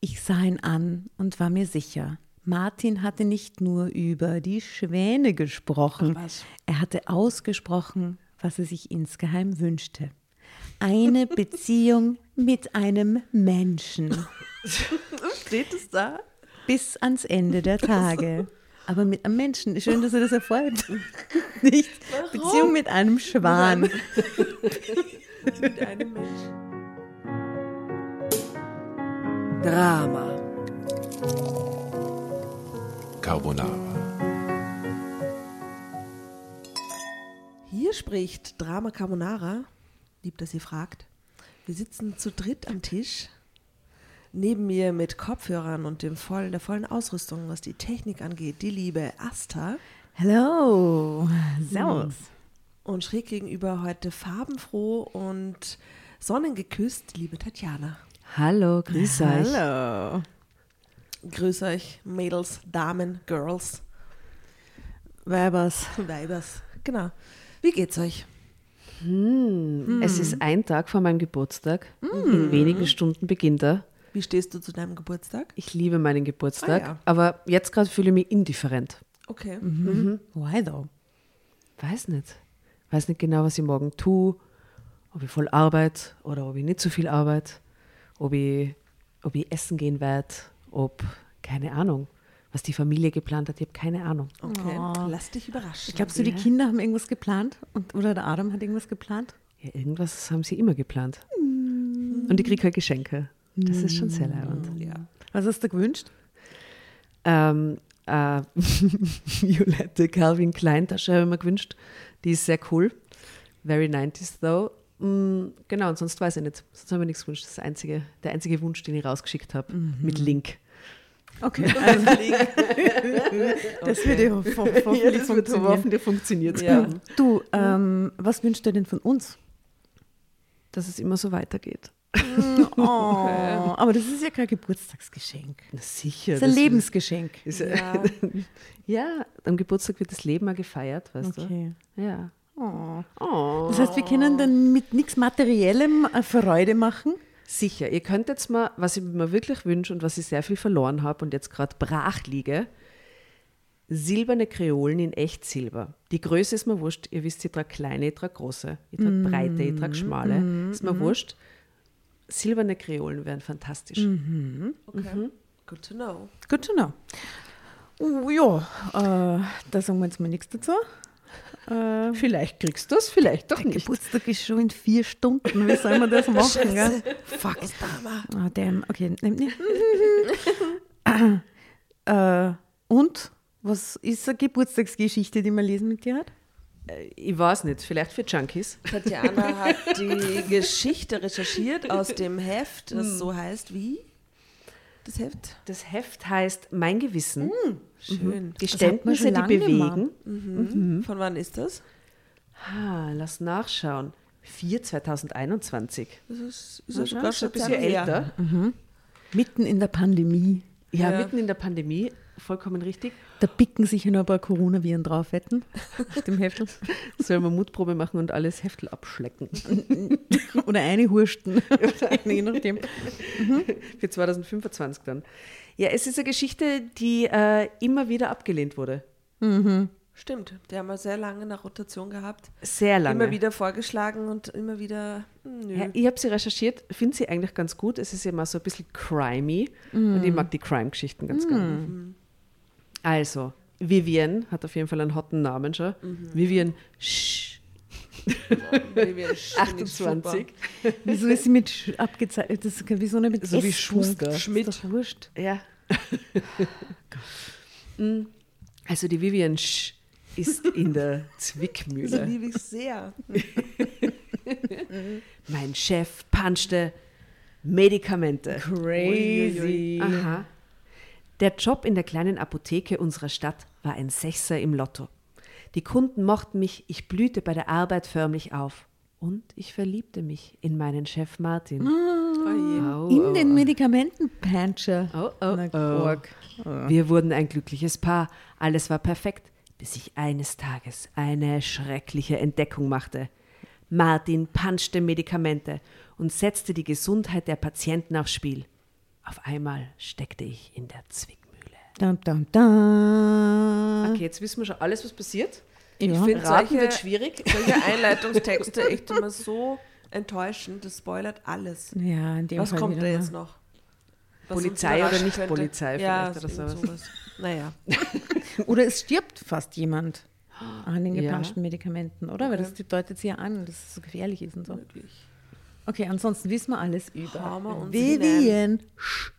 Ich sah ihn an und war mir sicher. Martin hatte nicht nur über die Schwäne gesprochen, er hatte ausgesprochen, was er sich insgeheim wünschte. Eine Beziehung mit einem Menschen Steht es da? bis ans Ende der Tage. Aber mit einem Menschen. Schön, dass er das erfolgt. Nicht Beziehung mit einem Schwan. Mit einem Menschen. Drama. Carbonara. Hier spricht Drama Carbonara. Lieb, dass ihr fragt. Wir sitzen zu dritt am Tisch. Neben mir mit Kopfhörern und dem vollen, der vollen Ausrüstung, was die Technik angeht, die liebe Asta. Hello. Servus. Und schräg gegenüber heute farbenfroh und sonnengeküsst, liebe Tatjana. Hallo, grüß euch. Hallo. Grüß euch, Mädels, Damen, Girls, Weibers. Weibers. Genau. Wie geht's euch? Hm, Es ist ein Tag vor meinem Geburtstag. In wenigen Stunden beginnt er. Wie stehst du zu deinem Geburtstag? Ich liebe meinen Geburtstag, Ah, ja. aber jetzt gerade fühle ich mich indifferent. Okay. Why though? Weiß nicht. Weiß nicht genau, was ich morgen tue. Ob ich voll arbeite oder ob ich nicht so viel arbeite. Ob ich, ob ich essen gehen werde. Ob, keine Ahnung, was die Familie geplant hat. Ich habe keine Ahnung. Okay. Lass dich überraschen. Glaubst du, die Kinder haben irgendwas geplant? Und, oder der Adam hat irgendwas geplant? Ja, irgendwas haben sie immer geplant. Und ich kriege halt Geschenke. Das ist schon sehr leibend. ja. Was hast du gewünscht? Ähm, äh, violette Calvin Klein Tasche habe ich mir gewünscht. Die ist sehr cool. Very 90s though. Mm, genau, und sonst weiß ich nicht. Sonst habe ich nichts gewünscht. Das ist der einzige, der einzige Wunsch, den ich rausgeschickt habe. Mit Link. Okay. Also, das wird ja ho ho hoffentlich funktionieren. hoffentlich funktioniert. Ja. Du, ähm, was wünschst du denn von uns? Dass es immer so weitergeht. Oh, aber das ist ja kein Geburtstagsgeschenk. Na sicher. Das ist ein Lebensgeschenk. Ist, Ja. ja, am Geburtstag wird das Leben auch gefeiert, weißt Okay. du? Ja. Oh. Oh. Das heißt, wir können dann mit nichts Materiellem äh, Freude machen. Sicher, ihr könnt jetzt mal, was ich mir wirklich wünsche und was ich sehr viel verloren habe und jetzt gerade brach liege, silberne Kreolen in Echtsilber. Die Größe ist mir wurscht. Ihr wisst, ich trage kleine, ich trage große. Ich trage breite, ich trage schmale. ist mir wurscht. Silberne Kreolen wären fantastisch. Okay. Good to know. Good to know. Oh, ja, äh, da sagen wir jetzt mal nichts dazu. Äh, Vielleicht kriegst du es, vielleicht doch der nicht. Geburtstag ist schon in vier Stunden. Wie soll man das machen? gell? Fuck. Ah, damn. Okay, äh, und? Was ist eine Geburtstagsgeschichte, die man lesen mit dir hat? Ich weiß nicht, vielleicht für Junkies. Tatjana hat die Geschichte recherchiert aus dem Heft, das so heißt wie? Das Heft? Das Heft heißt Mein Gewissen. Schön. Geständnisse, die bewegen. Mhm. Von wann ist das? Ah, lass nachschauen. 4 2021. Das ist, ist Ja, schon ein bisschen älter. Mitten in der Pandemie. Ja, Ja. mitten in der Pandemie, vollkommen richtig. Da picken sich ja noch ein paar Coronaviren drauf, wetten? Auf dem Heftel. Sollen wir Mutprobe machen und alles Heftel abschlecken. Oder eine Hursten. Je nachdem. Für 2025 dann. Ja, es ist eine Geschichte, die äh, immer wieder abgelehnt wurde. Stimmt, die haben wir sehr lange nach Rotation gehabt. Sehr lange. Immer wieder vorgeschlagen und immer wieder, hm, nö. Ja, ich habe sie recherchiert, finde sie eigentlich ganz gut. Es ist immer so ein bisschen crimey und ich mag die Crime-Geschichten ganz gerne. Also, Vivian hat auf jeden Fall einen hotten Namen schon. Vivian Sch Vivian Sch- 28. Wieso ist sie mit Sch- abgezeichnet? Das ist wieso nicht mit So wie? Schuster. Das Schmidt. Ist doch wurscht. Ja. Mm. also die Vivian Sch ist in der Das Zwickmühle. liebe ich sehr. Mein Chef punchte Medikamente. Crazy. Aha. Der Job in der kleinen Apotheke unserer Stadt war ein Sechser im Lotto. Die Kunden mochten mich, ich blühte bei der Arbeit förmlich auf. Und ich verliebte mich in meinen Chef Martin. In au, den au. Medikamentenpancher. Oh, oh, Na, oh. Wir wurden ein glückliches Paar. Alles war perfekt, bis ich eines Tages eine schreckliche Entdeckung machte. Martin panschte Medikamente und setzte die Gesundheit der Patienten aufs Spiel. Auf einmal steckte ich in der Zwickmühle. Dum, dum, dum. Okay, jetzt wissen wir schon alles, was passiert. Ja. Ich finde Raten solche, wird schwierig. solche Einleitungstexte echt immer so enttäuschend. Das spoilert alles. Ja, in dem Was Fall kommt da ja. jetzt noch? Was Polizei oder nicht könnte? Polizei ja, vielleicht oder irgend sowas. Naja. Oder es stirbt fast jemand an den Ja. gepanschten Medikamenten, oder? Weil das deutet sie ja an, dass es so gefährlich ist und so. Okay, ansonsten wissen wir alles über und Vivian. Sch-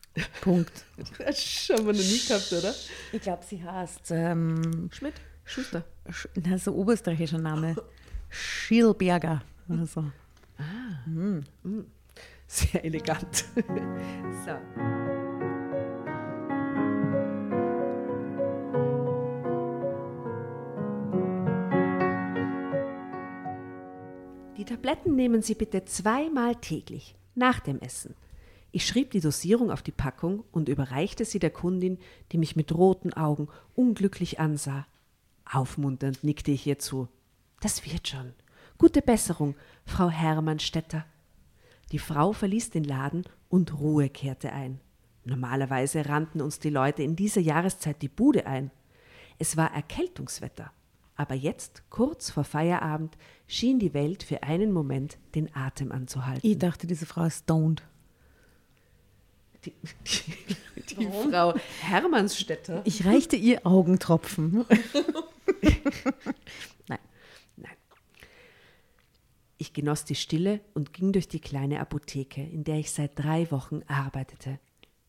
Punkt. Das haben wir noch nie gehabt, oder? Ich glaube, sie heißt ähm, Schmidt? Schuster. Sch- na, so oberösterreichischer Name. Schielberger oder so. Sehr elegant. so. Die Tabletten nehmen Sie bitte zweimal täglich, nach dem Essen. Ich schrieb die Dosierung auf die Packung und überreichte sie der Kundin, die mich mit roten Augen unglücklich ansah. Aufmunternd nickte ich ihr zu. Das wird schon. Gute Besserung, Frau Hermannstetter. Die Frau verließ den Laden und Ruhe kehrte ein. Normalerweise rannten uns die Leute in dieser Jahreszeit die Bude ein. Es war Erkältungswetter. Aber jetzt, kurz vor Feierabend, schien die Welt für einen Moment den Atem anzuhalten. Ich dachte, diese Frau ist stoned. Die, die, die Frau Hermannsstätter. Ich reichte ihr Augentropfen. Nein. Nein. Ich genoss die Stille und ging durch die kleine Apotheke, in der ich seit drei Wochen arbeitete.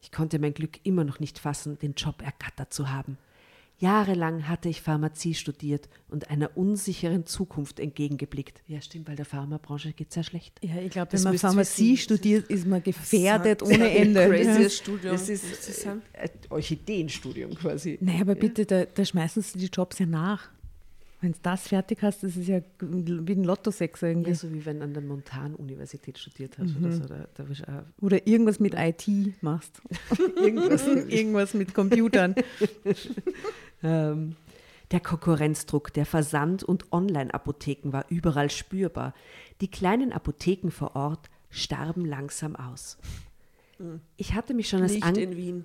Ich konnte mein Glück immer noch nicht fassen, den Job ergattert zu haben. Jahrelang hatte ich Pharmazie studiert und einer unsicheren Zukunft entgegengeblickt. Ja, stimmt, weil der Pharmabranche geht sehr schlecht. Ja, ich glaube, wenn man wissen. studiert, ist man gefährdet ohne ist Ende. crazy. Ja. Studium. Das ist, ein- äh, Orchideenstudium quasi. Naja, aber bitte, da, da schmeißen sie die Jobs ja nach. Wenn du das fertig hast, das ist ja wie ein Lottosechser irgendwie. Ja, so wie wenn du an der Montan-Universität studiert hast oder so. Da, da Oder irgendwas mit IT machst. irgendwas, irgendwas mit Computern. Ähm, der Konkurrenzdruck der Versand- und Online-Apotheken war überall spürbar. Die kleinen Apotheken vor Ort starben langsam aus. Ich hatte mich schon als Nicht in Wien.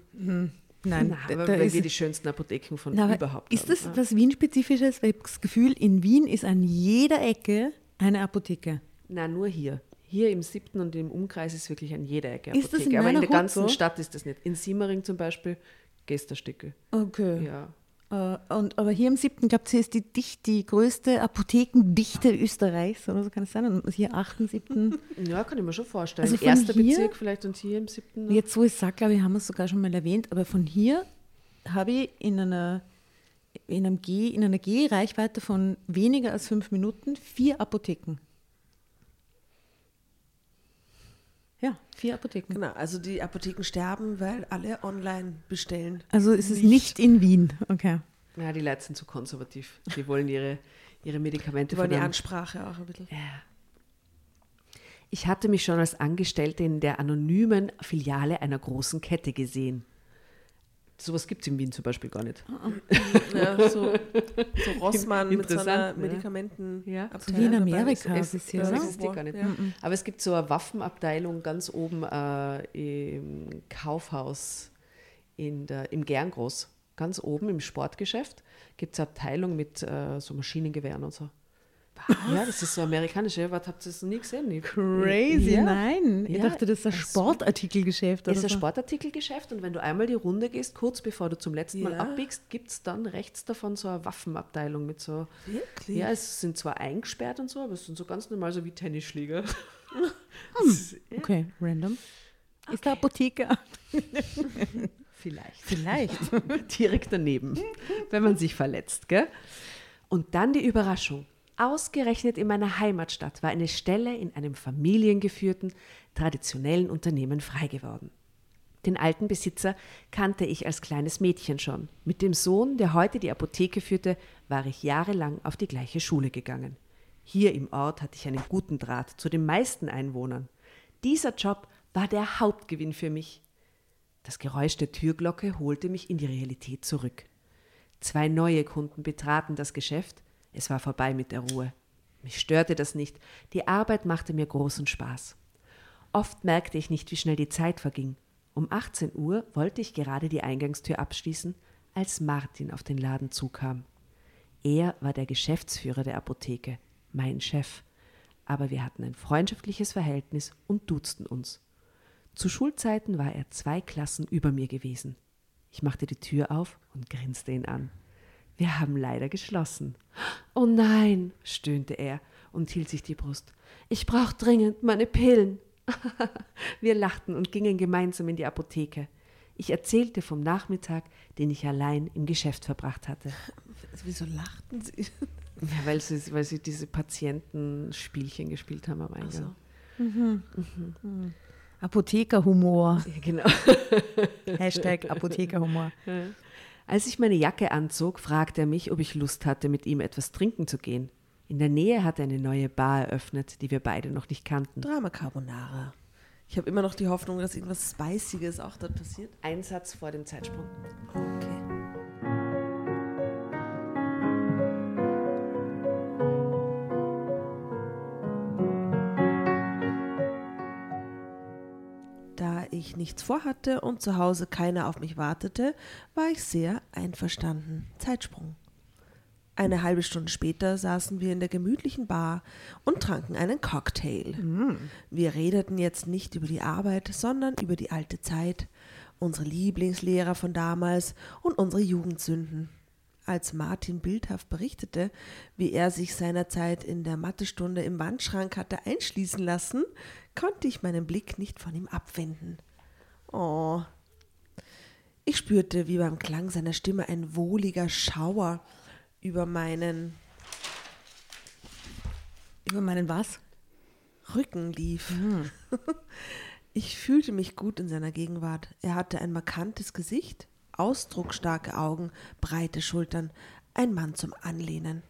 Nein, Na, da, aber da weil ist, wir die schönsten Apotheken von na, überhaupt ist haben. das was Wien-spezifisches? Weil ich habe das Gefühl, in Wien ist an jeder Ecke eine Apotheke. Na, nur hier. Hier im siebten und im Umkreis ist wirklich an jeder Ecke Ist das Apotheke. in aber in der ganzen so? Stadt ist das nicht. In Simmering zum Beispiel Gästerstücke. Okay. Ja. Äh, und, aber hier im siebten, glaube ich, ist die, dicht, die größte Apothekendichte Österreichs, oder so kann es sein. Und hier achten, siebten. ja, kann ich mir schon vorstellen. Also Erster hier- Bezirk vielleicht und hier im siebten. noch. Jetzt, wo ich sage, glaube ich, haben wir es sogar schon mal erwähnt, aber von hier habe ich in einer, in einem G, in einer Gehreichweite von weniger als fünf Minuten vier Apotheken. Ja, vier Apotheken. Genau, also die Apotheken sterben, weil alle online bestellen. Also ist es nicht in Wien. Okay. Ja, die Leute sind zu konservativ. Die wollen ihre, ihre Medikamente Die wollen die Ansprache auch ein bisschen. Ich hatte mich schon als Angestellte in der anonymen Filiale einer großen Kette gesehen. Sowas gibt es in Wien zum Beispiel gar nicht. Ja, so, so Rossmann mit so einer Interessant, ne? Medikamenten. Ja. So wie in Amerika Es, das oder? existiert gar nicht. Ja. Aber es gibt so eine Waffenabteilung ganz oben äh, im Kaufhaus in der, im Gerngroß. Ganz oben im Sportgeschäft gibt es eine Abteilung mit äh, so Maschinengewehren und so. Ja, das ist so amerikanisch. Was habt ihr das noch nie gesehen? Ich- Crazy, ja. nein. Ich Ja, dachte, das ist ein das- Sportartikelgeschäft. Es Oder ist ein so. Sportartikelgeschäft und wenn du einmal die Runde gehst, kurz bevor du zum letzten Mal Ja. abbiegst, gibt es dann rechts davon so eine Waffenabteilung mit so. Wirklich? Ja, es sind zwar eingesperrt und so, aber es sind so ganz normal so wie Tennisschläger. Okay, random. Ist der Apotheker? Vielleicht. Vielleicht. Direkt daneben, wenn man sich verletzt, gell? Und dann die Überraschung. Ausgerechnet in meiner Heimatstadt war eine Stelle in einem familiengeführten, traditionellen Unternehmen frei geworden. Den alten Besitzer kannte ich als kleines Mädchen schon. Mit dem Sohn, der heute die Apotheke führte, war ich jahrelang auf die gleiche Schule gegangen. Hier im Ort hatte ich einen guten Draht zu den meisten Einwohnern. Dieser Job war der Hauptgewinn für mich. Das Geräusch der Türglocke holte mich in die Realität zurück. Zwei neue Kunden betraten das Geschäft. Es war vorbei mit der Ruhe. Mich störte das nicht. Die Arbeit machte mir großen Spaß. Oft merkte ich nicht, wie schnell die Zeit verging. Um 18 Uhr wollte ich gerade die Eingangstür abschließen, als Martin auf den Laden zukam. Er war der Geschäftsführer der Apotheke, mein Chef, aber wir hatten ein freundschaftliches Verhältnis und duzten uns. Zu Schulzeiten war er zwei Klassen über mir gewesen. Ich machte die Tür auf und grinste ihn an. Wir haben leider geschlossen. Oh nein, stöhnte er und hielt sich die Brust. Ich brauche dringend meine Pillen. Wir lachten und gingen gemeinsam in die Apotheke. Ich erzählte vom Nachmittag, den ich allein im Geschäft verbracht hatte. Wieso lachten Sie? Ja, weil sie, weil sie diese Patientenspielchen gespielt haben am Eingang. so. Apothekerhumor. Ja, genau. Hashtag Apothekerhumor. Als ich meine Jacke anzog, fragte er mich, ob ich Lust hatte, mit ihm etwas trinken zu gehen. In der Nähe hatte eine neue Bar eröffnet, die wir beide noch nicht kannten. Drama Carbonara. Ich habe immer noch die Hoffnung, dass irgendwas Spiciges auch dort passiert. Ein Satz vor dem Zeitsprung. Okay. Ich nichts vorhatte und zu Hause keiner auf mich wartete, war ich sehr einverstanden. Zeitsprung. Eine halbe Stunde später saßen wir in der gemütlichen Bar und tranken einen Cocktail. Wir redeten jetzt nicht über die Arbeit, sondern über die alte Zeit, unsere Lieblingslehrer von damals und unsere Jugendsünden. Als Martin bildhaft berichtete, wie er sich seinerzeit in der Mathestunde im Wandschrank hatte einschließen lassen, konnte ich meinen Blick nicht von ihm abwenden. Oh. Ich spürte, wie beim Klang seiner Stimme ein wohliger Schauer über meinen Über meinen was? Rücken lief. Ich fühlte mich gut in seiner Gegenwart. Er hatte ein markantes Gesicht, ausdrucksstarke Augen, breite Schultern, ein Mann zum Anlehnen.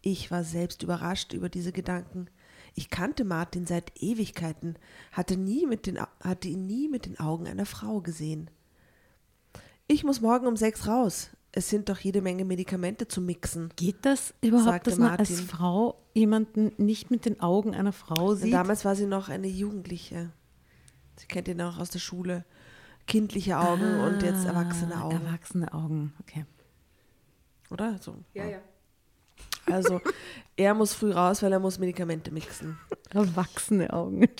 Ich war selbst überrascht über diese Gedanken. Ich kannte Martin seit Ewigkeiten, hatte, nie mit den, hatte ihn nie mit den Augen einer Frau gesehen. Ich muss morgen um sechs raus. Es sind doch jede Menge Medikamente zu mixen. Geht das überhaupt, dass man als Martin. Frau jemanden nicht mit den Augen einer Frau Und sieht? damals war sie noch eine Jugendliche. Sie kennt ihn auch aus der Schule. Kindliche Augen und jetzt erwachsene Ah, Augen, Erwachsene Augen, okay. oder? So. Ja, ja. Also er muss früh raus, weil er muss Medikamente mixen. Erwachsene Augen.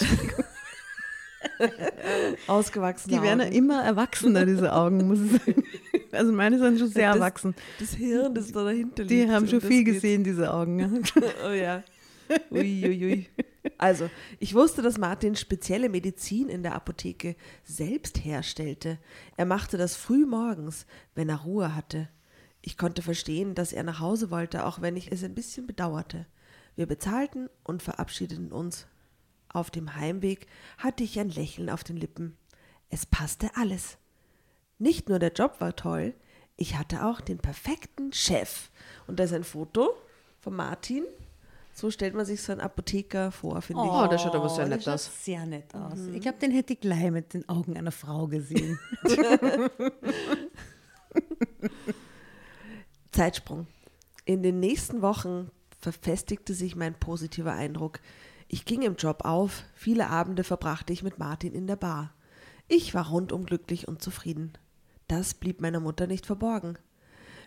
Ausgewachsene Die werden ja Augen. immer erwachsener, diese Augen, muss ich sagen. Also meine sind schon sehr Das- erwachsen. Das Hirn, das da dahinter liegt. Die haben schon viel geht's. gesehen, diese Augen. ja. Oh ja. Uiuiui. Also, ich wusste, dass Martin spezielle Medizin in der Apotheke selbst herstellte. Er machte das früh morgens, wenn er Ruhe hatte. Ich konnte verstehen, dass er nach Hause wollte, auch wenn ich es ein bisschen bedauerte. Wir bezahlten und verabschiedeten uns. Auf dem Heimweg hatte ich ein Lächeln auf den Lippen. Es passte alles. Nicht nur der Job war toll, ich hatte auch den perfekten Chef. Und da ist ein Foto von Martin. So stellt man sich so einen Apotheker vor, finde ich. Oh, der schaut aber sehr der nett aus. Sehr nett aus. Ich glaube, den hätte ich gleich mit den Augen einer Frau gesehen. Zeitsprung. In den nächsten Wochen verfestigte sich mein positiver Eindruck. Ich ging im Job auf, viele Abende verbrachte ich mit Martin in der Bar. Ich war rundum glücklich und zufrieden. Das blieb meiner Mutter nicht verborgen.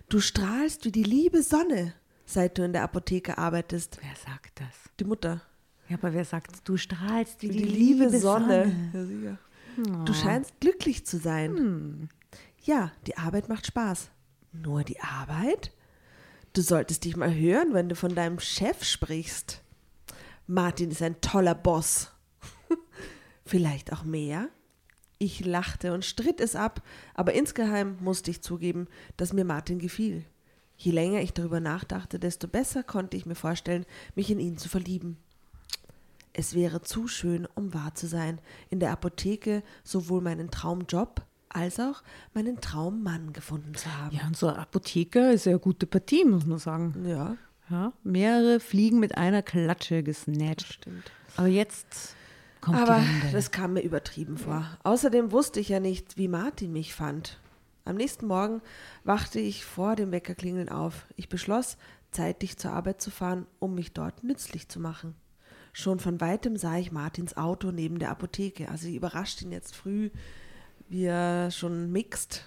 Du strahlst wie die liebe Sonne, seit du in der Apotheke arbeitest. wer sagt das? Die Mutter. Ja, aber wer sagt, du strahlst wie Wie die, liebe Sonne. Ja, sicher. Du scheinst glücklich zu sein. Ja, die Arbeit macht Spaß. Nur die Arbeit? Du solltest dich mal hören, wenn du von deinem Chef sprichst. Martin ist ein toller Boss. Vielleicht auch mehr? Ich lachte und stritt es ab, aber insgeheim musste ich zugeben, dass mir Martin gefiel. Je länger ich darüber nachdachte, desto besser konnte ich mir vorstellen, mich in ihn zu verlieben. Es wäre zu schön, um wahr zu sein, in der Apotheke sowohl meinen Traumjob als auch meinen Traummann gefunden zu haben. Ja, und so ein Apotheker ist ja eine gute Partie, muss man sagen. Ja, Ja, mehrere Fliegen mit einer Klatsche gesnatcht. stimmt. Aber jetzt kommt Aber das kam mir übertrieben vor. Außerdem wusste ich ja nicht, wie Martin mich fand. Am nächsten Morgen wachte ich vor dem Weckerklingeln auf. Ich beschloss, zeitig zur Arbeit zu fahren, um mich dort nützlich zu machen. Schon von weitem sah ich Martins Auto neben der Apotheke. Also ich überraschte ihn jetzt früh wir schon mixt.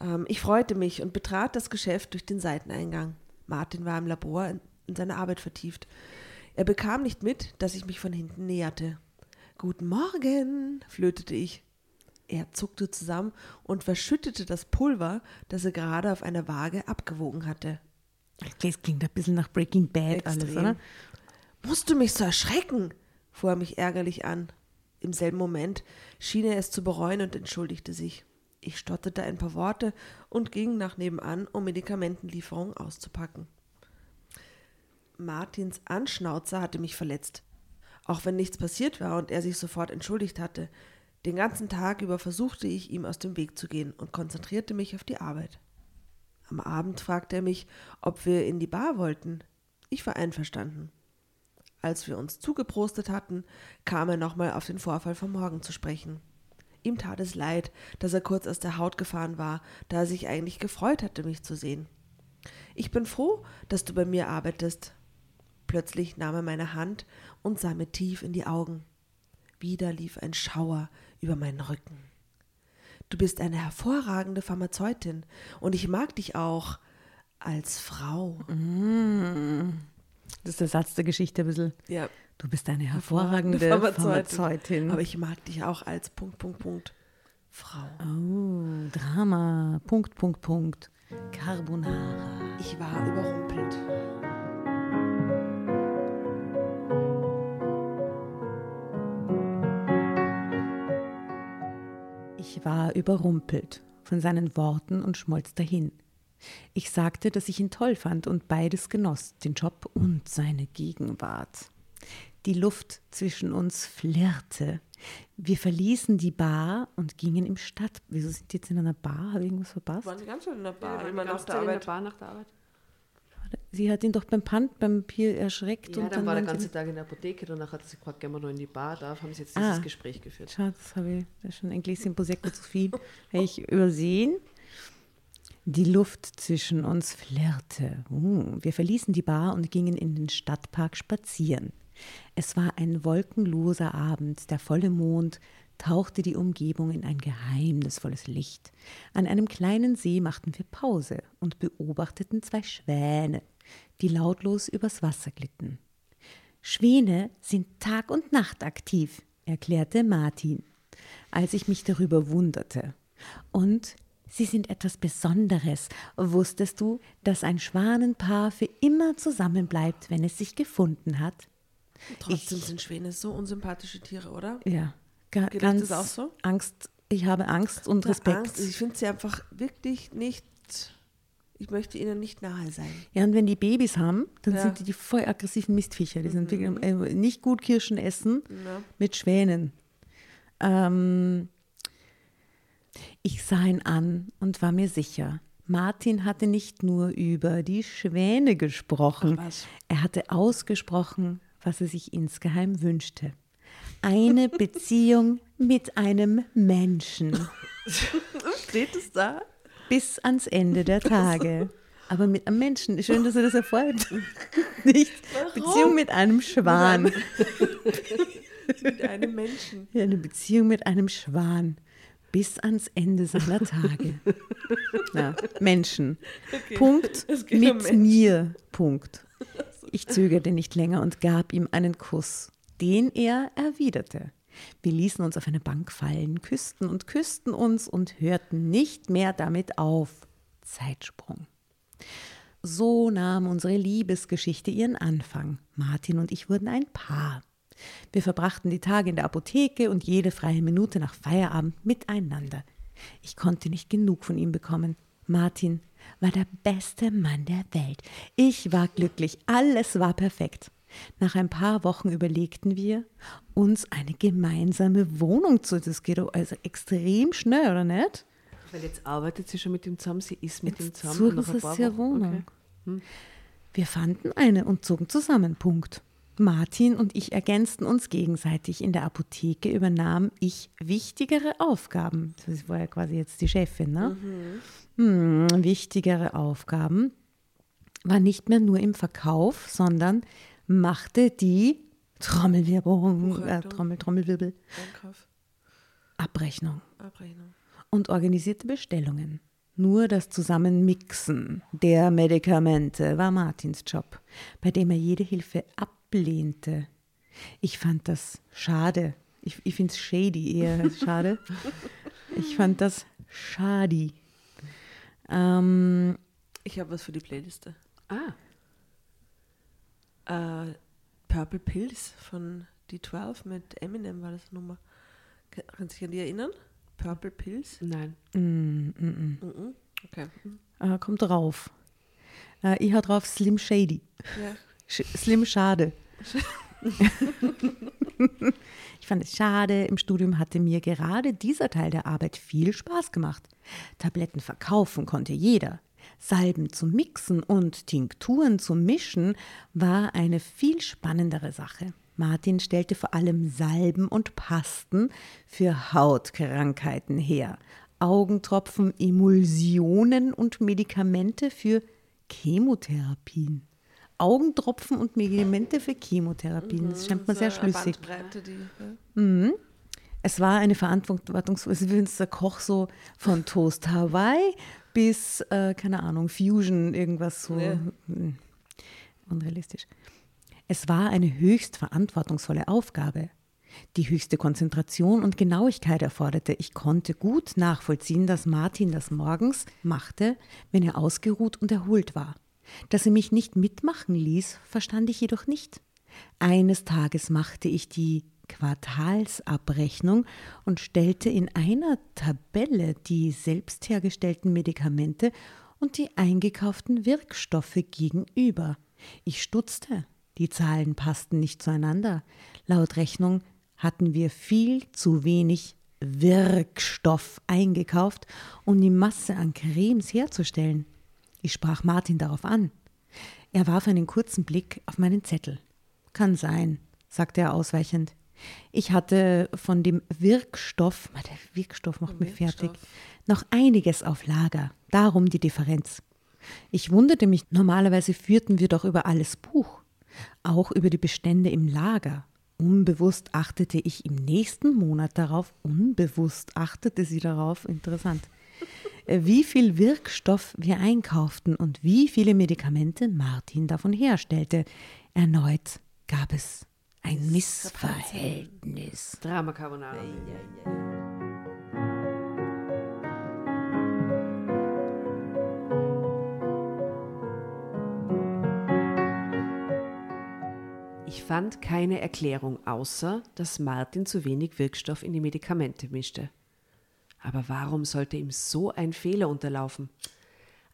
Ähm, ich freute mich und betrat das Geschäft durch den Seiteneingang. Martin war im Labor in, in seine Arbeit vertieft. Er bekam nicht mit, dass ich mich von hinten näherte. Guten Morgen, flötete ich. Er zuckte zusammen und verschüttete das Pulver, das er gerade auf einer Waage abgewogen hatte. Das klingt ein bisschen nach Breaking Bad alles, Extrem. oder? Musst du mich so erschrecken? fuhr er mich ärgerlich an. Im selben Moment schien er es zu bereuen und entschuldigte sich. Ich stotterte ein paar Worte und ging nach nebenan, um Medikamentenlieferungen auszupacken. Martins Anschnauzer hatte mich verletzt. Auch wenn nichts passiert war und er sich sofort entschuldigt hatte, den ganzen Tag über versuchte ich, ihm aus dem Weg zu gehen und konzentrierte mich auf die Arbeit. Am Abend fragte er mich, ob wir in die Bar wollten. Ich war einverstanden. Als wir uns zugeprostet hatten, kam er nochmal auf den Vorfall vom Morgen zu sprechen. Ihm tat es leid, dass er kurz aus der Haut gefahren war, da er sich eigentlich gefreut hatte, mich zu sehen. Ich bin froh, dass du bei mir arbeitest. Plötzlich nahm er meine Hand und sah mir tief in die Augen. Wieder lief ein Schauer über meinen Rücken. Du bist eine hervorragende Pharmazeutin und ich mag dich auch als Frau. Das ist der Satz der Geschichte ein bisschen. Ja, Du bist eine hervorragende Pharmazeutin. aber ich mag dich auch als Punkt, Punkt, Punkt. Frau. oh, Drama. Punkt, Punkt, Punkt. Carbonara. Ich war überrumpelt. Ich war überrumpelt von seinen Worten und schmolz dahin. Ich sagte, dass ich ihn toll fand und beides genoss, den Job und seine Gegenwart. Die Luft zwischen uns flirrte. Wir verließen die Bar und gingen im Stadt. Wieso sind die jetzt in einer Bar? Habe ich irgendwas verpasst? Waren die ganz schön in der Bar, Ja, immer nach der Zeit in der Arbeit. Bar nach der Arbeit. Sie hat ihn doch beim Pant, beim Pier erschreckt. Ja, und dann war der ganze Tag in der Apotheke, danach hat sie gefragt, gehen wir noch in die Bar, da haben sie jetzt Ah. dieses Gespräch geführt. Schau, das habe ich das ist schon ein Gläschen Prosecco zu viel. Habe ich übersehen. Die Luft zwischen uns flirrte. Uh, wir verließen die Bar und gingen in den Stadtpark spazieren. Es war ein wolkenloser Abend, der volle Mond tauchte die Umgebung in ein geheimnisvolles Licht. An einem kleinen See machten wir Pause und beobachteten zwei Schwäne, die lautlos übers Wasser glitten. Schwäne sind Tag und Nacht aktiv, erklärte Martin, als ich mich darüber wunderte. Und sie sind etwas Besonderes. Wusstest du, dass ein Schwanenpaar für immer zusammenbleibt, wenn es sich gefunden hat? Trotzdem sind Schwäne so unsympathische Tiere, oder? Ja, ga, Geht ganz das auch so? Angst. Ich habe Angst und Respekt. Angst. Ich finde sie einfach wirklich nicht. Ich möchte ihnen nicht nahe sein. Ja, und wenn die Babys haben, dann Ja. sind die die voll aggressiven Mistviecher. Die sind wirklich, äh, nicht gut Kirschen essen Ja. mit Schwänen. Ähm, ich sah ihn an und war mir sicher. Martin hatte nicht nur über die Schwäne gesprochen, er hatte ausgesprochen, was er sich insgeheim wünschte. Eine Beziehung mit einem Menschen Steht es da? bis ans Ende der Tage. Aber mit einem Menschen. Schön, dass er das erfolgt. Nicht Beziehung mit einem Schwan. Mit einem Menschen. Ja, eine Beziehung mit einem Schwan bis ans Ende seiner Tage. Ja, Menschen. Punkt Es geht mit um mir. Punkt. Ich zögerte nicht länger und gab ihm einen Kuss, den er erwiderte. Wir ließen uns auf eine Bank fallen, küssten und küssten uns und hörten nicht mehr damit auf. Zeitsprung. So nahm unsere Liebesgeschichte ihren Anfang. Martin und ich wurden ein Paar. Wir verbrachten die Tage in der Apotheke und jede freie Minute nach Feierabend miteinander. Ich konnte nicht genug von ihm bekommen. Martin war der beste Mann der Welt. Ich war glücklich. Alles war perfekt. Nach ein paar Wochen überlegten wir, uns eine gemeinsame Wohnung zu. Das geht doch also extrem schnell, oder nicht? Weil jetzt arbeitet sie schon mit ihm zusammen, sie ist mit ihm Jetzt zusammen. suchen nach ein paar Wochen- Wohnung. Okay. Wir fanden eine und zogen zusammen. Punkt. Martin und ich ergänzten uns gegenseitig. In der Apotheke übernahm ich wichtigere Aufgaben. Das war ja quasi jetzt die Chefin, ne? Hm, wichtigere Aufgaben war nicht mehr nur im Verkauf, sondern machte die Trommelwirbelung, äh. Trommel, Trommelwirbel, Einkauf. Abrechnung Abrechnung. und organisierte Bestellungen. Nur das Zusammenmixen der Medikamente war Martins Job, bei dem er jede Hilfe ablehnte. Ich fand das schade. Ich, ich finde es shady eher schade. Ich fand das schadi. Ähm, Ich habe was für die Playliste. Ah, Äh, Purple Pills von D12 mit Eminem war das Nummer. Kann- Kannst du dich an die erinnern? Purple Pills? nein. mm, mm, mm. Mhm. Okay. Äh, kommt drauf. Äh, ich hau drauf Slim Shady. Ja. Slim Schade. ich fand es schade. Im Studium hatte mir gerade dieser Teil der Arbeit viel Spaß gemacht. Tabletten verkaufen konnte jeder. Salben zu mixen und Tinkturen zu mischen war eine viel spannendere Sache. Martin stellte vor allem Salben und Pasten für Hautkrankheiten her. Augentropfen, Emulsionen und Medikamente für Chemotherapien. Augentropfen und Medikamente für Chemotherapien. Das scheint mir sehr So schlüssig. Die, ja. Es war eine verantwortungsvolle, es ist wenn der Koch so von Toast Hawaii bis, äh, keine Ahnung, Fusion, irgendwas so Ja. mm, unrealistisch. Es war eine höchst verantwortungsvolle Aufgabe, die höchste Konzentration und Genauigkeit erforderte. Ich konnte gut nachvollziehen, dass Martin das morgens machte, wenn er ausgeruht und erholt war. Dass er mich nicht mitmachen ließ, verstand ich jedoch nicht. Eines Tages machte ich die Quartalsabrechnung und stellte in einer Tabelle die selbst hergestellten Medikamente und die eingekauften Wirkstoffe gegenüber. Ich stutzte. Die Zahlen passten nicht zueinander. Laut Rechnung hatten wir viel zu wenig Wirkstoff eingekauft, um die Masse an Cremes herzustellen. Ich sprach Martin darauf an. Er warf einen kurzen Blick auf meinen Zettel. Kann sein, sagte er ausweichend. Ich hatte von dem Wirkstoff, der Wirkstoff macht mich fertig, noch einiges auf Lager. Darum die Differenz. Ich wunderte mich, normalerweise führten wir doch über alles Buch, auch über die Bestände im Lager. Unbewusst achtete ich im nächsten Monat darauf, unbewusst achtete sie darauf, interessant, wie viel Wirkstoff wir einkauften und wie viele Medikamente Martin davon herstellte. Erneut gab es ein Missverhältnis. Drama Carbonara. Ich fand keine Erklärung, außer dass Martin zu wenig Wirkstoff in die Medikamente mischte. Aber warum sollte ihm so ein Fehler unterlaufen?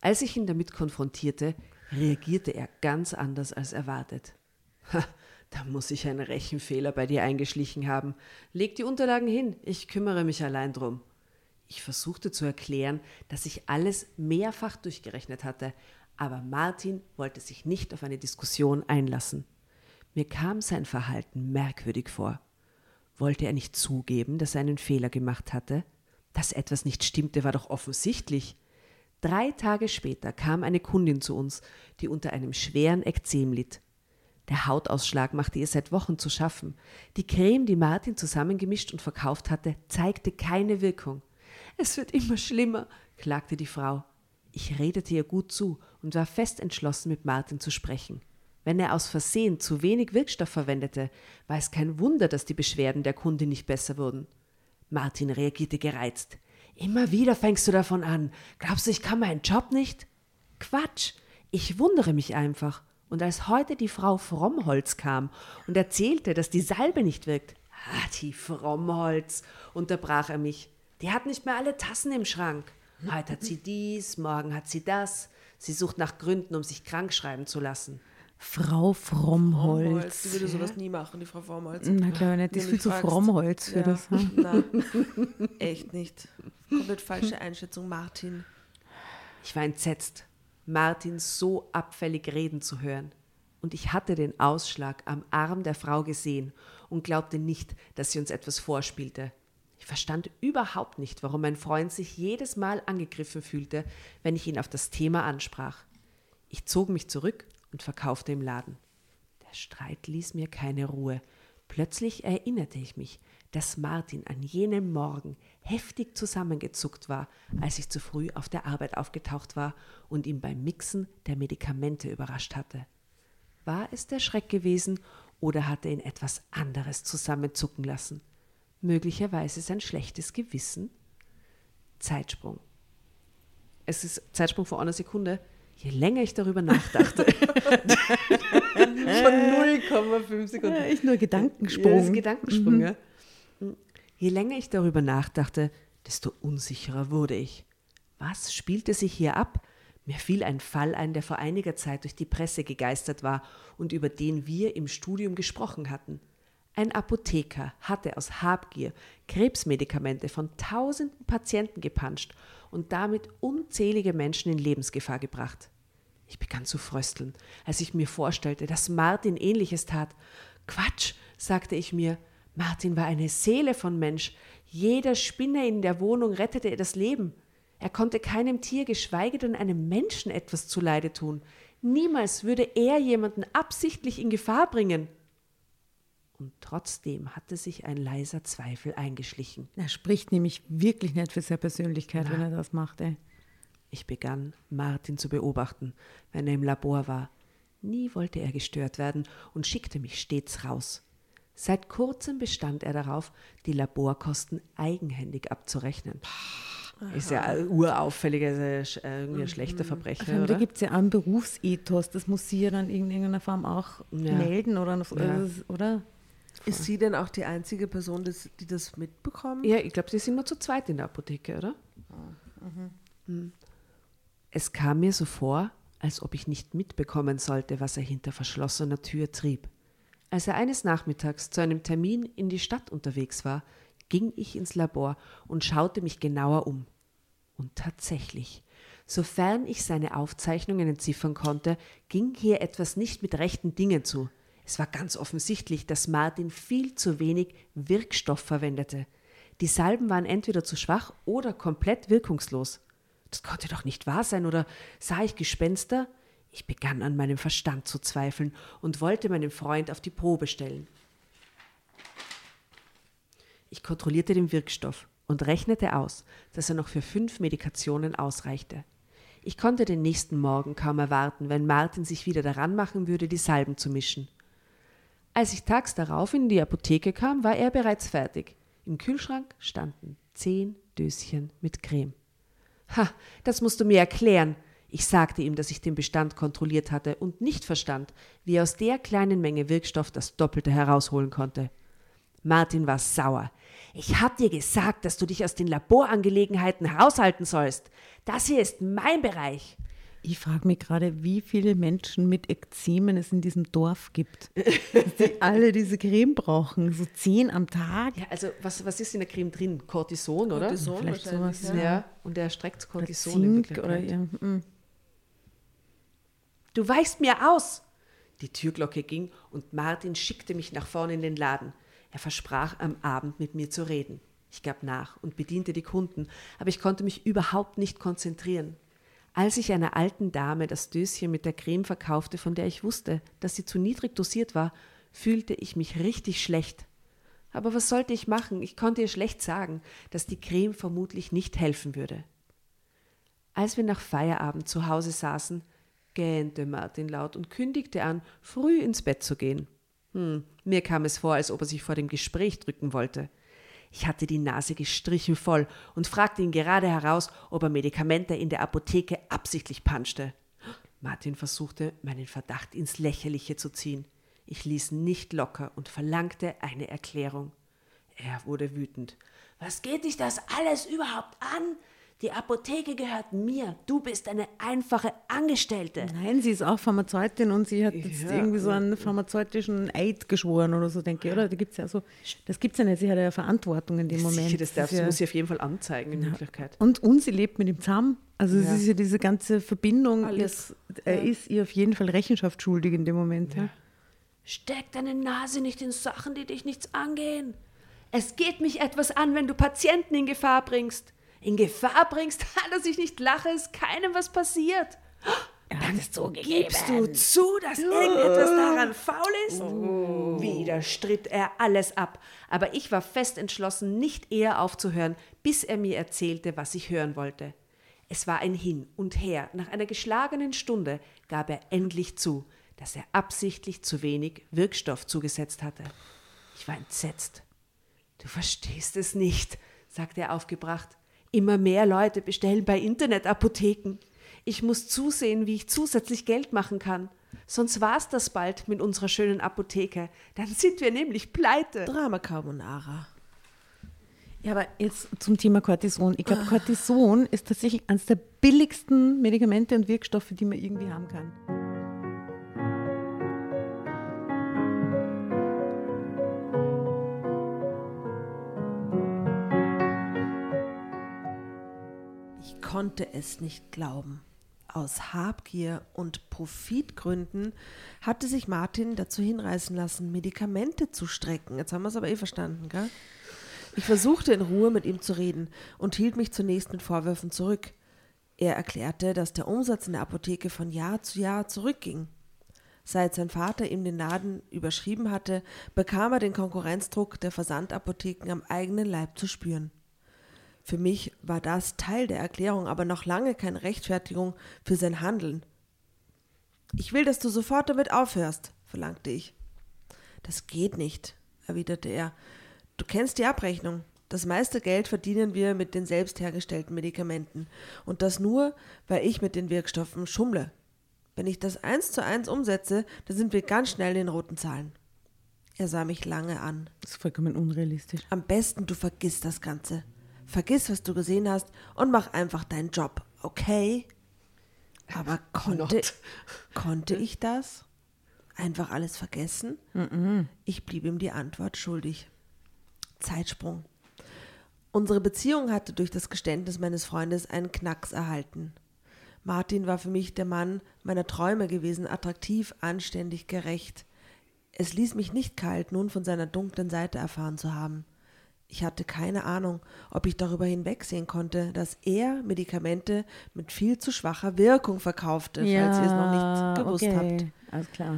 Als ich ihn damit konfrontierte, reagierte er ganz anders als erwartet. Ha, da muss sich ein Rechenfehler bei dir eingeschlichen haben. Leg die Unterlagen hin, ich kümmere mich allein drum. Ich versuchte zu erklären, dass ich alles mehrfach durchgerechnet hatte, aber Martin wollte sich nicht auf eine Diskussion einlassen. Mir kam sein Verhalten merkwürdig vor. Wollte er nicht zugeben, dass er einen Fehler gemacht hatte? Dass etwas nicht stimmte, war doch offensichtlich. Drei Tage später kam eine Kundin zu uns, die unter einem schweren Ekzem litt. Der Hautausschlag machte ihr seit Wochen zu schaffen. Die Creme, die Martin zusammengemischt und verkauft hatte, zeigte keine Wirkung. Es wird immer schlimmer, klagte die Frau. Ich redete ihr gut zu und war fest entschlossen, mit Martin zu sprechen. Wenn er aus Versehen zu wenig Wirkstoff verwendete, war es kein Wunder, dass die Beschwerden der Kundin nicht besser wurden. Martin reagierte gereizt. Immer wieder fängst du davon an. Glaubst du, ich kann meinen Job nicht? Quatsch. Ich wundere mich einfach. Und als heute die Frau Frommholz kam und erzählte, dass die Salbe nicht wirkt, ah, die Frommholz, unterbrach er mich. Die hat nicht mehr alle Tassen im Schrank. Heute hat sie dies, morgen hat sie das. Sie sucht nach Gründen, um sich krank schreiben zu lassen. Frau Frommholz. Frommholz. Die würde sowas nie machen, die Frau Frommholz. Na klar nicht, die ist viel zu. Frommholz für ja, das. Hm? Nein, echt nicht. Komplett falsche Einschätzung, Martin. Ich war entsetzt, Martin so abfällig reden zu hören. Und ich hatte den Ausschlag am Arm der Frau gesehen und glaubte nicht, dass sie uns etwas vorspielte. Ich verstand überhaupt nicht, warum mein Freund sich jedes Mal angegriffen fühlte, wenn ich ihn auf das Thema ansprach. Ich zog mich zurück und verkaufte im Laden. Der Streit ließ mir keine Ruhe. Plötzlich erinnerte ich mich, dass Martin an jenem Morgen heftig zusammengezuckt war, als ich zu früh auf der Arbeit aufgetaucht war und ihn beim Mixen der Medikamente überrascht hatte. War es der Schreck gewesen oder hatte ihn etwas anderes zusammenzucken lassen? Möglicherweise sein schlechtes Gewissen? Zeitsprung. Es ist Zeitsprung vor einer Sekunde. Je länger ich darüber nachdachte, von 0,5 Sekunden. Ja, ich nur Gedankensprung. Ja, Gedankensprung, ja. Je länger ich darüber nachdachte, desto unsicherer wurde ich. Was spielte sich hier ab? Mir fiel ein Fall ein, der vor einiger Zeit durch die Presse gegeistert war und über den wir im Studium gesprochen hatten. Ein Apotheker hatte aus Habgier Krebsmedikamente von tausenden Patienten gepanscht und damit unzählige Menschen in Lebensgefahr gebracht. Ich begann zu frösteln, als ich mir vorstellte, dass Martin ähnliches tat. Quatsch, sagte ich mir, Martin war eine Seele von Mensch. Jeder Spinner in der Wohnung rettete er das Leben. Er konnte keinem Tier, geschweige denn einem Menschen etwas zuleide tun. Niemals würde er jemanden absichtlich in Gefahr bringen. Und trotzdem hatte sich ein leiser Zweifel eingeschlichen. Er spricht nämlich wirklich nicht für seine Persönlichkeit, Na. wenn er das macht. Ey. Ich begann, Martin zu beobachten, wenn er im Labor war. Nie wollte er gestört werden und schickte mich stets raus. Seit kurzem bestand er darauf, die Laborkosten eigenhändig abzurechnen. Ist ja urauffälliger, ist ja irgendwie ein schlechter Verbrecher, da gibt es ja einen Berufsethos, das muss sie ja dann in irgendeiner Form auch Ja. melden oder, Ja. oder? Ist sie denn auch die einzige Person, die das mitbekommt? Ja, ich glaube, sie sind nur zu zweit in der Apotheke, oder? Hm. Es kam mir so vor, als ob ich nicht mitbekommen sollte, was er hinter verschlossener Tür trieb. Als er eines Nachmittags zu einem Termin in die Stadt unterwegs war, ging ich ins Labor und schaute mich genauer um. Und tatsächlich, sofern ich seine Aufzeichnungen entziffern konnte, ging hier etwas nicht mit rechten Dingen zu. Es war ganz offensichtlich, dass Martin viel zu wenig Wirkstoff verwendete. Die Salben waren entweder zu schwach oder komplett wirkungslos. Das konnte doch nicht wahr sein, oder sah ich Gespenster? Ich begann an meinem Verstand zu zweifeln und wollte meinen Freund auf die Probe stellen. Ich kontrollierte den Wirkstoff und rechnete aus, dass er noch für fünf Medikationen ausreichte. Ich konnte den nächsten Morgen kaum erwarten, wenn Martin sich wieder daran machen würde, die Salben zu mischen. Als ich tags darauf in die Apotheke kam, war er bereits fertig. Im Kühlschrank standen zehn Döschen mit Creme. Ha, das musst du mir erklären. Ich sagte ihm, dass ich den Bestand kontrolliert hatte und nicht verstand, wie er aus der kleinen Menge Wirkstoff das Doppelte herausholen konnte. Martin war sauer. Ich hab dir gesagt, dass du dich aus den Laborangelegenheiten heraushalten sollst. Das hier ist mein Bereich. Ich frage mich gerade, wie viele Menschen mit Ekzemen es in diesem Dorf gibt, die alle diese Creme brauchen. So zehn am Tag. Ja, also was, was ist in der Creme drin? Cortison, oder? Cortison Vielleicht sowas, ja. Ja, und er streckt Cortison Zink oder ja, mm. Du weichst mir aus! Die Türglocke ging und Martin schickte mich nach vorne in den Laden. Er versprach, am Abend mit mir zu reden. Ich gab nach und bediente die Kunden, aber ich konnte mich überhaupt nicht konzentrieren. Als ich einer alten Dame das Döschen mit der Creme verkaufte, von der ich wusste, dass sie zu niedrig dosiert war, fühlte ich mich richtig schlecht. Aber was sollte ich machen? Ich konnte ihr schlecht sagen, dass die Creme vermutlich nicht helfen würde. Als wir nach Feierabend zu Hause saßen, gähnte Martin laut und kündigte an, früh ins Bett zu gehen. Hm, mir kam es vor, als ob er sich vor dem Gespräch drücken wollte. Ich hatte die Nase gestrichen voll und fragte ihn gerade heraus, ob er Medikamente in der Apotheke absichtlich panschte. Martin versuchte, meinen Verdacht ins Lächerliche zu ziehen. Ich ließ nicht locker und verlangte eine Erklärung. Er wurde wütend. Was geht dich das alles überhaupt an? Die Apotheke gehört mir. Du bist eine einfache Angestellte. Nein, sie ist auch Pharmazeutin und sie hat jetzt Ja. irgendwie so einen pharmazeutischen Eid geschworen oder so, denke ich, oder? Da gibt's ja so, das gibt es ja nicht, sie hat ja Verantwortung in dem Moment. Sicher, das, darf, ist das ja, muss ich auf jeden Fall anzeigen in Wirklichkeit. und, und sie lebt mit ihm zusammen. Also Ja. es ist ja diese ganze Verbindung, Alles. Ist, er ist ihr auf jeden Fall Rechenschaft schuldig in dem Moment. Ja. Steck deine Nase nicht in Sachen, die dich nichts angehen. Es geht mich etwas an, wenn du Patienten in Gefahr bringst. In Gefahr bringst, dass ich nicht lache, ist keinem was passiert. Er so Gibst du zu, dass irgendetwas daran faul ist? Wieder stritt er alles ab, aber ich war fest entschlossen, nicht eher aufzuhören, bis er mir erzählte, was ich hören wollte. Es war ein Hin und Her. Nach einer geschlagenen Stunde gab er endlich zu, dass er absichtlich zu wenig Wirkstoff zugesetzt hatte. Ich war entsetzt. Du verstehst es nicht, sagte er aufgebracht. Immer mehr Leute bestellen bei Internetapotheken. Ich muss zusehen, wie ich zusätzlich Geld machen kann. Sonst war's das bald mit unserer schönen Apotheke. Dann sind wir nämlich pleite. Drama Carbonara. Ja, aber jetzt zum Thema Cortison. Ich glaube, Cortison ist tatsächlich eines der billigsten Medikamente und Wirkstoffe, die man irgendwie haben kann. Ich konnte es nicht glauben. Aus Habgier und Profitgründen hatte sich Martin dazu hinreißen lassen, Medikamente zu strecken. Jetzt haben wir es aber eh verstanden, gell? Ich versuchte in Ruhe mit ihm zu reden und hielt mich zunächst mit Vorwürfen zurück. Er erklärte, dass der Umsatz in der Apotheke von Jahr zu Jahr zurückging. Seit sein Vater ihm den Laden überschrieben hatte, bekam er den Konkurrenzdruck der Versandapotheken am eigenen Leib zu spüren. Für mich war das Teil der Erklärung, aber noch lange keine Rechtfertigung für sein Handeln. Ich will, dass du sofort damit aufhörst, verlangte ich. Das geht nicht, erwiderte er. Du kennst die Abrechnung. Das meiste Geld verdienen wir mit den selbst hergestellten Medikamenten. Und das nur, weil ich mit den Wirkstoffen schummle. Wenn ich das eins zu eins umsetze, dann sind wir ganz schnell in den roten Zahlen. Er sah mich lange an. Das ist vollkommen unrealistisch. Am besten du vergiss das Ganze. Vergiss, was du gesehen hast und mach einfach deinen Job, okay? Aber konnte, konnte ich das? Einfach alles vergessen? Ich blieb ihm die Antwort schuldig. Zeitsprung. Unsere Beziehung hatte durch das Geständnis meines Freundes einen Knacks erhalten. Martin war für mich der Mann meiner Träume gewesen, attraktiv, anständig, gerecht. Es ließ mich nicht kalt, nun von seiner dunklen Seite erfahren zu haben. Ich hatte keine Ahnung, ob ich darüber hinwegsehen konnte, dass er Medikamente mit viel zu schwacher Wirkung verkaufte, falls ihr es noch nicht gewusst okay. habt. Alles klar.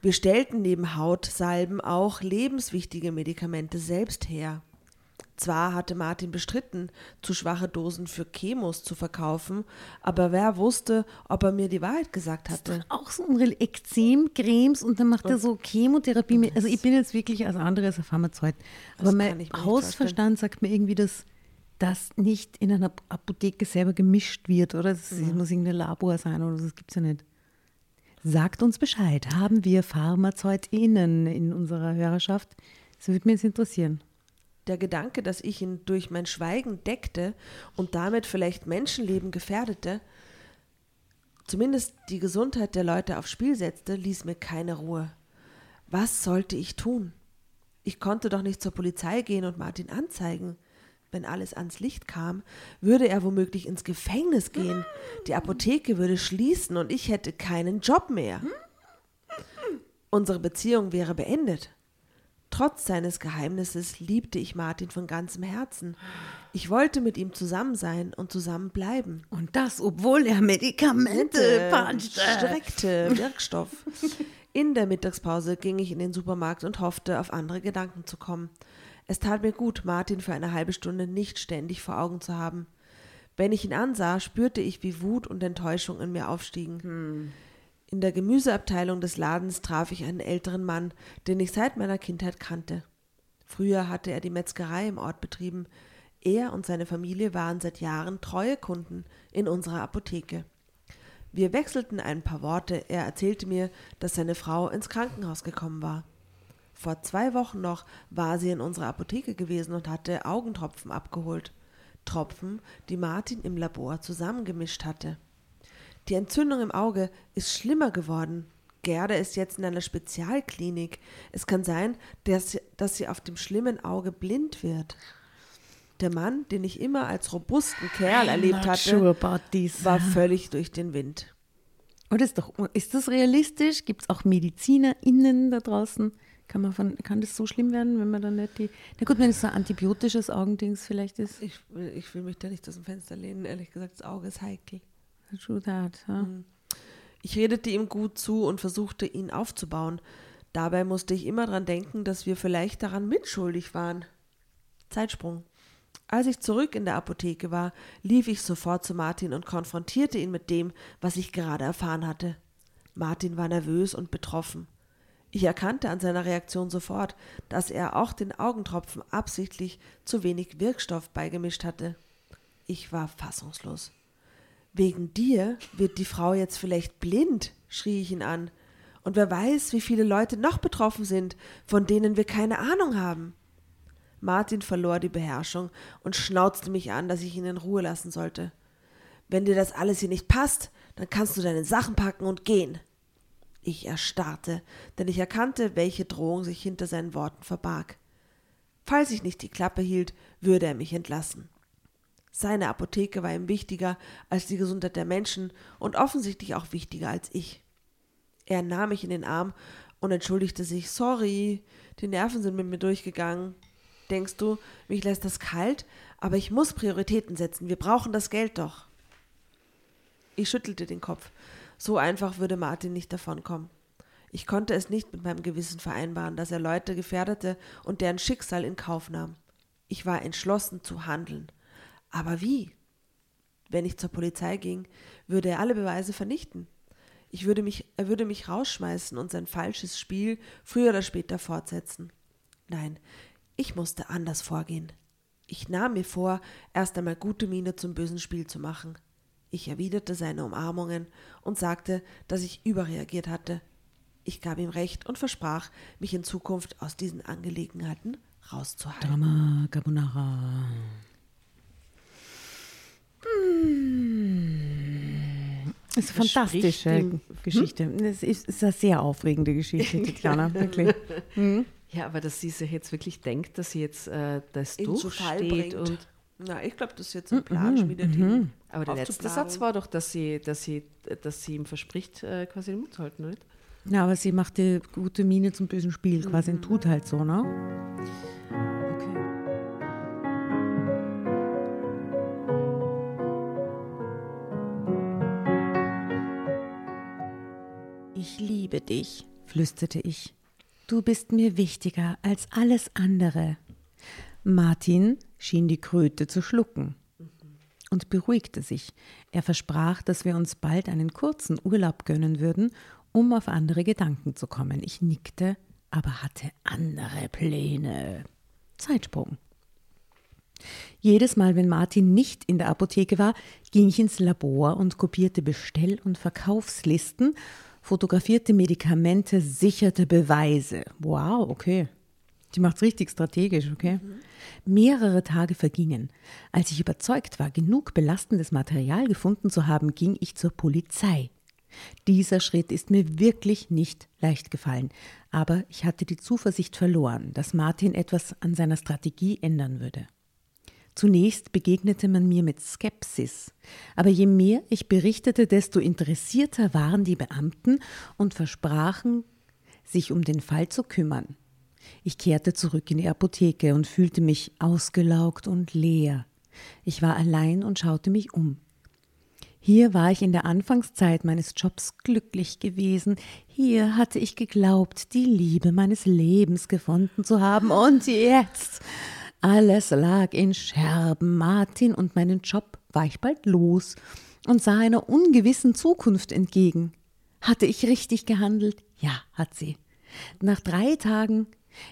Wir stellten neben Hautsalben auch lebenswichtige Medikamente selbst her. Zwar hatte Martin bestritten, zu schwache Dosen für Chemos zu verkaufen, aber wer wusste, ob er mir die Wahrheit gesagt hatte? Auch so ein Ekzemcremes und dann macht er so Chemotherapie. mit. Also ich bin jetzt wirklich als anderes ein Pharmazeut. Aber mein Hausverstand sagt mir irgendwie, dass das nicht in einer Apotheke selber gemischt wird, oder? Das muss irgendein Labor sein oder so, das gibt es ja nicht. Sagt uns Bescheid. Haben wir PharmazeutInnen in unserer Hörerschaft? Das würde mich jetzt interessieren. Der Gedanke, dass ich ihn durch mein Schweigen deckte und damit vielleicht Menschenleben gefährdete, zumindest die Gesundheit der Leute aufs Spiel setzte, ließ mir keine Ruhe. Was sollte ich tun? Ich konnte doch nicht zur Polizei gehen und Martin anzeigen. Wenn alles ans Licht kam, würde er womöglich ins Gefängnis gehen. Die Apotheke würde schließen und ich hätte keinen Job mehr. Unsere Beziehung wäre beendet. Trotz seines Geheimnisses liebte ich Martin von ganzem Herzen. Ich wollte mit ihm zusammen sein und zusammen bleiben. Und das, obwohl er Medikamente panschte. streckte Wirkstoff. In der Mittagspause ging ich in den Supermarkt und hoffte, auf andere Gedanken zu kommen. Es tat mir gut, Martin für eine halbe Stunde nicht ständig vor Augen zu haben. Wenn ich ihn ansah, spürte ich, wie Wut und Enttäuschung in mir aufstiegen. In der Gemüseabteilung des Ladens traf ich einen älteren Mann, den ich seit meiner Kindheit kannte. Früher hatte er die Metzgerei im Ort betrieben. Er und seine Familie waren seit Jahren treue Kunden in unserer Apotheke. Wir wechselten ein paar Worte. Er erzählte mir, dass seine Frau ins Krankenhaus gekommen war. Vor zwei Wochen noch war sie in unserer Apotheke gewesen und hatte Augentropfen abgeholt. Tropfen, die Martin im Labor zusammengemischt hatte. Die Entzündung im Auge ist schlimmer geworden. Gerda ist jetzt in einer Spezialklinik. Es kann sein, dass, dass sie auf dem schlimmen Auge blind wird. Der Mann, den ich immer als robusten Kerl erlebt hatte, sure war völlig durch den Wind. Und ist, doch, ist das realistisch? Gibt es auch MedizinerInnen da draußen? Kann, man von, kann das so schlimm werden, wenn man dann nicht die. Na gut, wenn es so ein antibiotisches Augendings vielleicht ist. Ich, ich will mich da nicht aus dem Fenster lehnen. Ehrlich gesagt, das Auge ist heikel. True that. Ja. Ich redete ihm gut zu und versuchte, ihn aufzubauen. Dabei musste ich immer dran denken, dass wir vielleicht daran mitschuldig waren. Zeitsprung. Als ich zurück in der Apotheke war, lief ich sofort zu Martin und konfrontierte ihn mit dem, was ich gerade erfahren hatte. Martin war nervös und betroffen. Ich erkannte an seiner Reaktion sofort, dass er auch den Augentropfen absichtlich zu wenig Wirkstoff beigemischt hatte. Ich war fassungslos. Wegen dir wird die Frau jetzt vielleicht blind, schrie ich ihn an. Und wer weiß, wie viele Leute noch betroffen sind, von denen wir keine Ahnung haben. Martin verlor die Beherrschung und schnauzte mich an, dass ich ihn in Ruhe lassen sollte. Wenn dir das alles hier nicht passt, dann kannst du deine Sachen packen und gehen. Ich erstarrte, denn ich erkannte, welche Drohung sich hinter seinen Worten verbarg. Falls ich nicht die Klappe hielt, würde er mich entlassen. Seine Apotheke war ihm wichtiger als die Gesundheit der Menschen und offensichtlich auch wichtiger als ich. Er nahm mich in den Arm und entschuldigte sich. Sorry, die Nerven sind mit mir durchgegangen. Denkst du, mich lässt das kalt? Aber ich muss Prioritäten setzen. Wir brauchen das Geld doch. Ich schüttelte den Kopf. So einfach würde Martin nicht davonkommen. Ich konnte es nicht mit meinem Gewissen vereinbaren, dass er Leute gefährdete und deren Schicksal in Kauf nahm. Ich war entschlossen zu handeln. Aber wie? Wenn ich zur Polizei ging, würde er alle Beweise vernichten. Ich würde mich, er würde mich rausschmeißen und sein falsches Spiel früher oder später fortsetzen. Nein, ich musste anders vorgehen. Ich nahm mir vor, erst einmal gute Miene zum bösen Spiel zu machen. Ich erwiderte seine Umarmungen und sagte, dass ich überreagiert hatte. Ich gab ihm recht und versprach, mich in Zukunft aus diesen Angelegenheiten rauszuhalten. Drama Carbonara. Hm. Das ist eine fantastische dem- Geschichte. Das ist, ist eine sehr aufregende Geschichte, Tatjana, wirklich. Ja, aber dass sie sich jetzt wirklich denkt, dass sie jetzt äh, das durchsteht und Na, ich glaube, das ist jetzt ein Plan, schmiedet ihn. aber der letzte. Satz war doch, dass sie, dass sie, dass sie ihm verspricht, äh, quasi den Mund zu halten, nicht? Ja, aber sie macht die gute Miene zum bösen Spiel quasi und tut halt so, ne? Ich liebe dich, flüsterte ich. Du bist mir wichtiger als alles andere. Martin schien die Kröte zu schlucken und beruhigte sich. Er versprach, dass wir uns bald einen kurzen Urlaub gönnen würden, um auf andere Gedanken zu kommen. Ich nickte, aber hatte andere Pläne. Zeitsprung. Jedes Mal, wenn Martin nicht in der Apotheke war, ging ich ins Labor und kopierte Bestell- und Verkaufslisten, fotografierte Medikamente, sicherte Beweise. Wow, okay. Die macht's richtig strategisch, okay? Mehrere Tage vergingen. Als ich überzeugt war, genug belastendes Material gefunden zu haben, ging ich zur Polizei. Dieser Schritt ist mir wirklich nicht leicht gefallen, aber ich hatte die Zuversicht verloren, dass Martin etwas an seiner Strategie ändern würde. Zunächst begegnete man mir mit Skepsis, aber je mehr ich berichtete, desto interessierter waren die Beamten und versprachen, sich um den Fall zu kümmern. Ich kehrte zurück in die Apotheke und fühlte mich ausgelaugt und leer. Ich war allein und schaute mich um. Hier war ich in der Anfangszeit meines Jobs glücklich gewesen. Hier hatte ich geglaubt, die Liebe meines Lebens gefunden zu haben. Und jetzt alles lag in Scherben. Martin und meinen Job war ich bald los und sah einer ungewissen Zukunft entgegen. Hatte ich richtig gehandelt? Ja, hat sie. Nach drei Tagen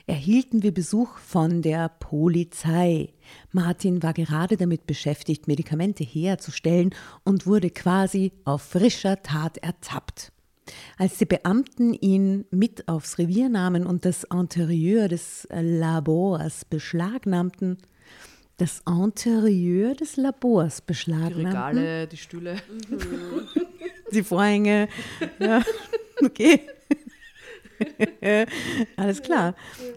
erhielten wir Besuch von der Polizei. Martin war gerade damit beschäftigt, Medikamente herzustellen und wurde quasi auf frischer Tat ertappt. Als die Beamten ihn mit aufs Revier nahmen und das Interieur des Labors beschlagnahmten, das Interieur des Labors Die beschlagnahmten, Regale, die Stühle. die Vorhänge. Ja, okay. Alles klar.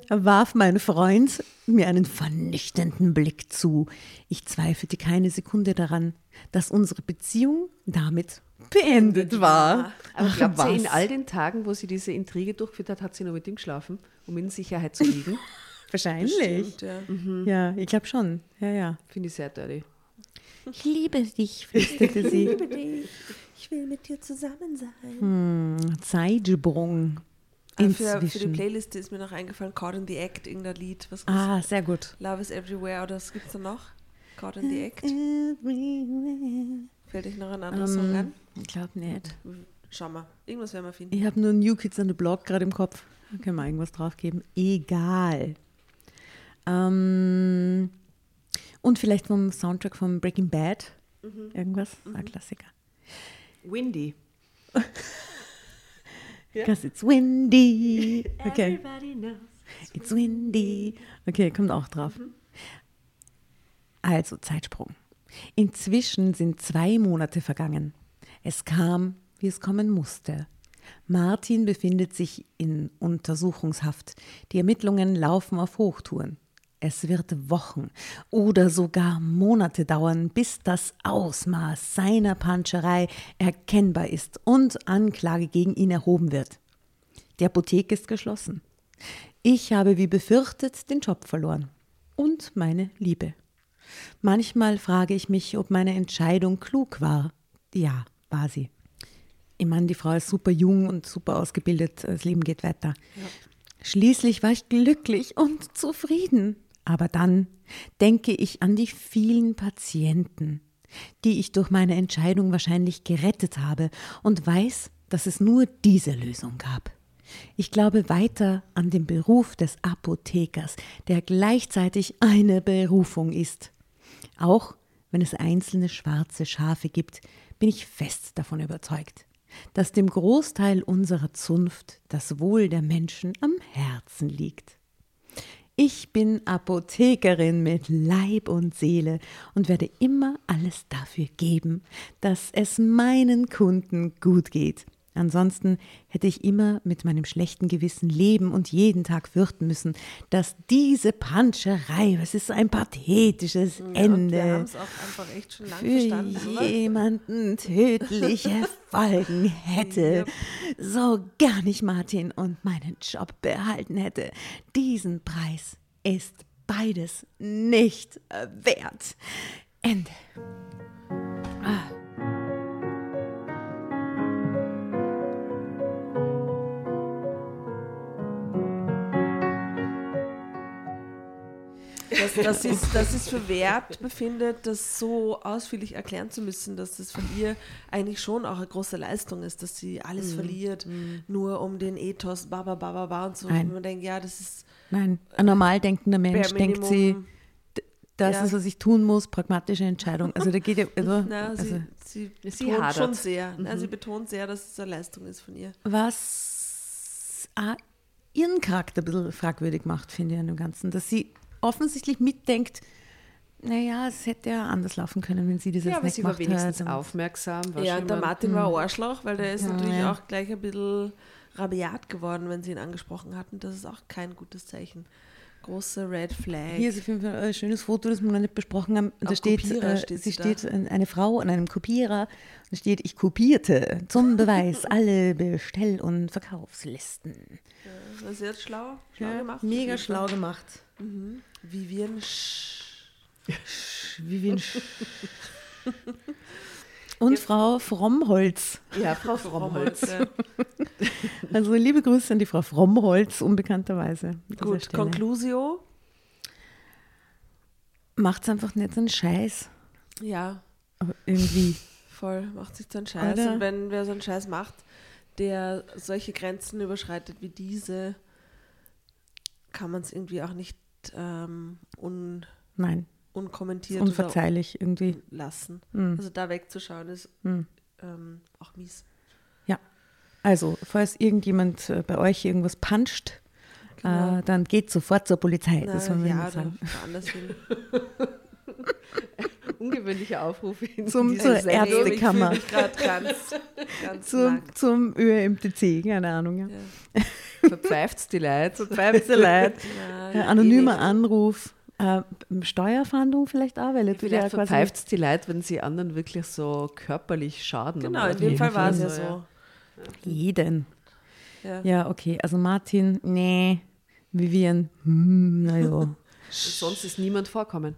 Warf mein Freund mir einen vernichtenden Blick zu. Ich zweifelte keine Sekunde daran, dass unsere Beziehung damit beendet war. Aber Ach, glaubt ihr, in all den Tagen, wo sie diese Intrige durchgeführt hat, hat sie noch mit ihm geschlafen, um in Sicherheit zu liegen? Wahrscheinlich. Stimmt, ja. Ja, ich glaube schon. Ja, ja. Finde ich sehr dirty. Ich liebe dich, flüsterte sie. liebe dich. Ich will mit dir zusammen sein. Zeitsprung. Äh, Für, für die. Playlist ist mir noch eingefallen, Caught in the Act, irgendein Lied. Was Ah, sehr gut. Love is Everywhere oder was gibt's da noch? Caught in the Act. Fällt dich noch ein anderer Song an? Ich glaube nicht. Schau mal, irgendwas werden wir finden. Ich habe nur New Kids on the Block gerade im Kopf. Da können wir irgendwas draufgeben. Egal. Ähm, und vielleicht vom Soundtrack von Breaking Bad. Irgendwas. Ein Klassiker. Windy. Because it's windy. Okay. Everybody knows. It's windy. Okay, kommt auch drauf. Also, Zeitsprung. Inzwischen sind zwei Monate vergangen. Es kam, wie es kommen musste. Martin befindet sich in Untersuchungshaft. Die Ermittlungen laufen auf Hochtouren. Es wird Wochen oder sogar Monate dauern, bis das Ausmaß seiner Panscherei erkennbar ist und Anklage gegen ihn erhoben wird. Die Apotheke ist geschlossen. Ich habe wie befürchtet den Job verloren und meine Liebe. Manchmal frage ich mich, ob meine Entscheidung klug war. Ja, war sie. Ich meine, die Frau ist super jung und super ausgebildet, das Leben geht weiter. Schließlich war ich glücklich und zufrieden. Aber dann denke ich an die vielen Patienten, die ich durch meine Entscheidung wahrscheinlich gerettet habe und weiß, dass es nur diese Lösung gab. Ich glaube weiter an den Beruf des Apothekers, der gleichzeitig eine Berufung ist. Auch wenn es einzelne schwarze Schafe gibt, bin ich fest davon überzeugt, dass dem Großteil unserer Zunft das Wohl der Menschen am Herzen liegt. Ich bin Apothekerin mit Leib und Seele und werde immer alles dafür geben, dass es meinen Kunden gut geht. Ansonsten hätte ich immer mit meinem schlechten Gewissen leben und jeden Tag fürchten müssen, dass diese Panscherei, was ist so ein pathetisches Ja, Ende wir auch einfach echt schon lange für jemanden tödliche Folgen hätte, so gar nicht Martin und meinen Job behalten hätte. Diesen Preis ist beides nicht äh, wert. Ende. Dass, dass, sie, dass es für wert befindet, das so ausführlich erklären zu müssen, dass das von ihr eigentlich schon auch eine große Leistung ist, dass sie Mhm. alles verliert, nur um den Ethos, ba, ba, ba, ba, ba und so. Nein. Und man denkt, ja, das ist Nein, ein normal denkender Mensch denkt sie, das Ja. ist, was ich tun muss, pragmatische Entscheidung. Also da geht ja, also, Na, sie, also sie Sie betont hadert. schon sehr. Na, sie betont sehr, dass es eine Leistung ist von ihr. was ah, ihren Charakter ein bisschen fragwürdig macht, finde ich an dem Ganzen, dass sie offensichtlich mitdenkt, naja, es hätte ja anders laufen können, wenn sie das Ja, jetzt aber nicht sie war gemacht wenigstens hat. aufmerksam. War Ja, und der Martin war ein Arschloch, weil der ist Ja, natürlich ja. auch gleich ein bisschen rabiat geworden, wenn sie ihn angesprochen hatten. Das ist auch kein gutes Zeichen. Große Red Flag. Hier ist auf jeden Fall ein schönes Foto, das wir noch nicht besprochen haben. Da steht, äh, steht sie da. steht ein- eine Frau an einem Kopierer. Da steht, ich kopierte zum Beweis alle Bestell- und Verkaufslisten. Ja, sie hat schlau, schlau Ja, gemacht. mega schlau Fall. Gemacht. Vivian Sch Vivian Sch Und Frau Frommholz. Ja, Frau Frommholz. Also liebe Grüße an die Frau Frommholz, unbekannterweise. Gut. Conclusio. Macht's einfach nicht so einen Scheiß. Ja, Aber irgendwie. voll. Macht sich so einen Scheiß. Oder? Und wenn wer so einen Scheiß macht, der solche Grenzen überschreitet wie diese, kann man es irgendwie auch nicht ähm, un, Nein, unkommentiert unverzeihlich irgendwie. lassen. Mhm. Also da wegzuschauen ist Mhm. ähm, auch mies. Also, falls irgendjemand äh, bei euch irgendwas puncht, Genau. äh, dann geht sofort zur Polizei. das Na, wollen wir ja, sagen. woanders hin. Ungewöhnlicher Aufruf in Zum- zur Sendung. Ärzte- Ich ganz, ganz Zum, nackt. zum ÖMTC, keine Ahnung. Ja. Ja. Verpfeift's die Leute. Pfeife leid. Na, Äh, eh anonymer nicht. Anruf. Äh, Steuerfahndung vielleicht auch, weil tut ja quasi. verpfeift's die Leute, wenn sie anderen wirklich so körperlich schaden. Genau, in dem Fall war es ja so, so. Jeden. Ja. Ja, okay. Also Martin, nee. Vivian, hm, naja. Sonst ist niemand vorkommen.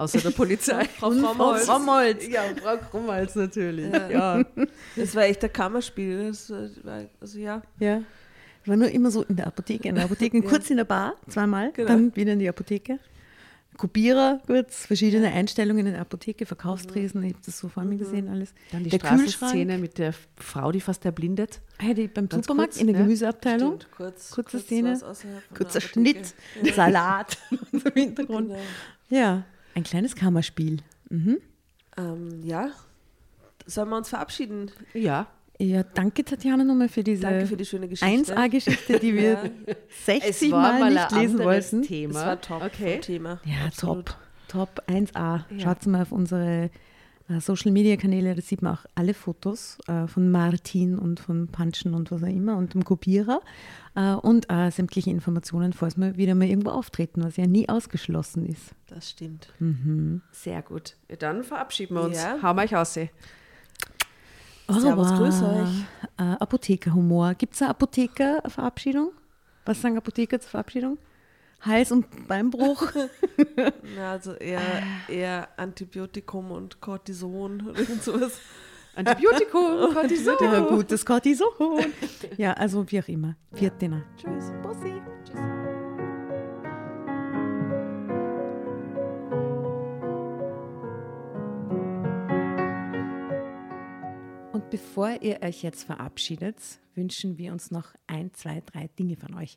Außer der Polizei. Frau Frommholz. Frommholz. Ja, Frau Krummholz natürlich. Ja. Ja. Das war echt ein Kammerspiel. Das war, also ja. Ja. Ich war nur immer so in der Apotheke, in der Apotheke, kurz in der Bar, zweimal, Genau. dann wieder in die Apotheke. Kopierer, kurz, verschiedene Einstellungen in der Apotheke, Verkaufstresen, ich habe das so vor mir gesehen alles. Dann die der Straßenszene mit der Frau, die fast erblindet. Ah, die beim Ganz Supermarkt kurz, in der ja. Gemüseabteilung. Stimmt, kurz, Kurze kurz Szene, Kurzer. Schnitt, Salat und so im Hintergrund. Genau. Ja, ein kleines Kammerspiel. Mhm. Ähm, ja, sollen wir uns verabschieden? Ja. Ja, danke Tatjana nochmal für diese Danke für die schöne Geschichte. 1A-Geschichte, die wir Ja. 60 Mal nicht lesen wollten. Thema. Das war top Okay. Thema. Ja, Absolut. top. Top 1A. Ja. Schaut mal auf unsere äh, Social Media Kanäle, da sieht man auch alle Fotos äh, von Martin und von Punchen und was auch immer und dem Kopierer äh, und äh, sämtliche Informationen, falls wir wieder mal irgendwo auftreten, was ja nie ausgeschlossen ist. Das stimmt. Sehr gut. Ja, dann verabschieden wir uns. Ja. Hauen wir euch aus. Servus, grüß euch. Äh, Apothekerhumor. Gibt es eine Apothekerverabschiedung? Was sagen Apotheker zur Verabschiedung? Hals- und Beinbruch? Na, also eher, eher Antibiotikum und Cortison oder sowas. Antibiotikum, Cortison. Ja, gutes Cortison. Ja, also wie auch immer. Viertena. Tschüss. Bussi. Und bevor ihr euch jetzt verabschiedet, wünschen wir uns noch ein, zwei, drei Dinge von euch.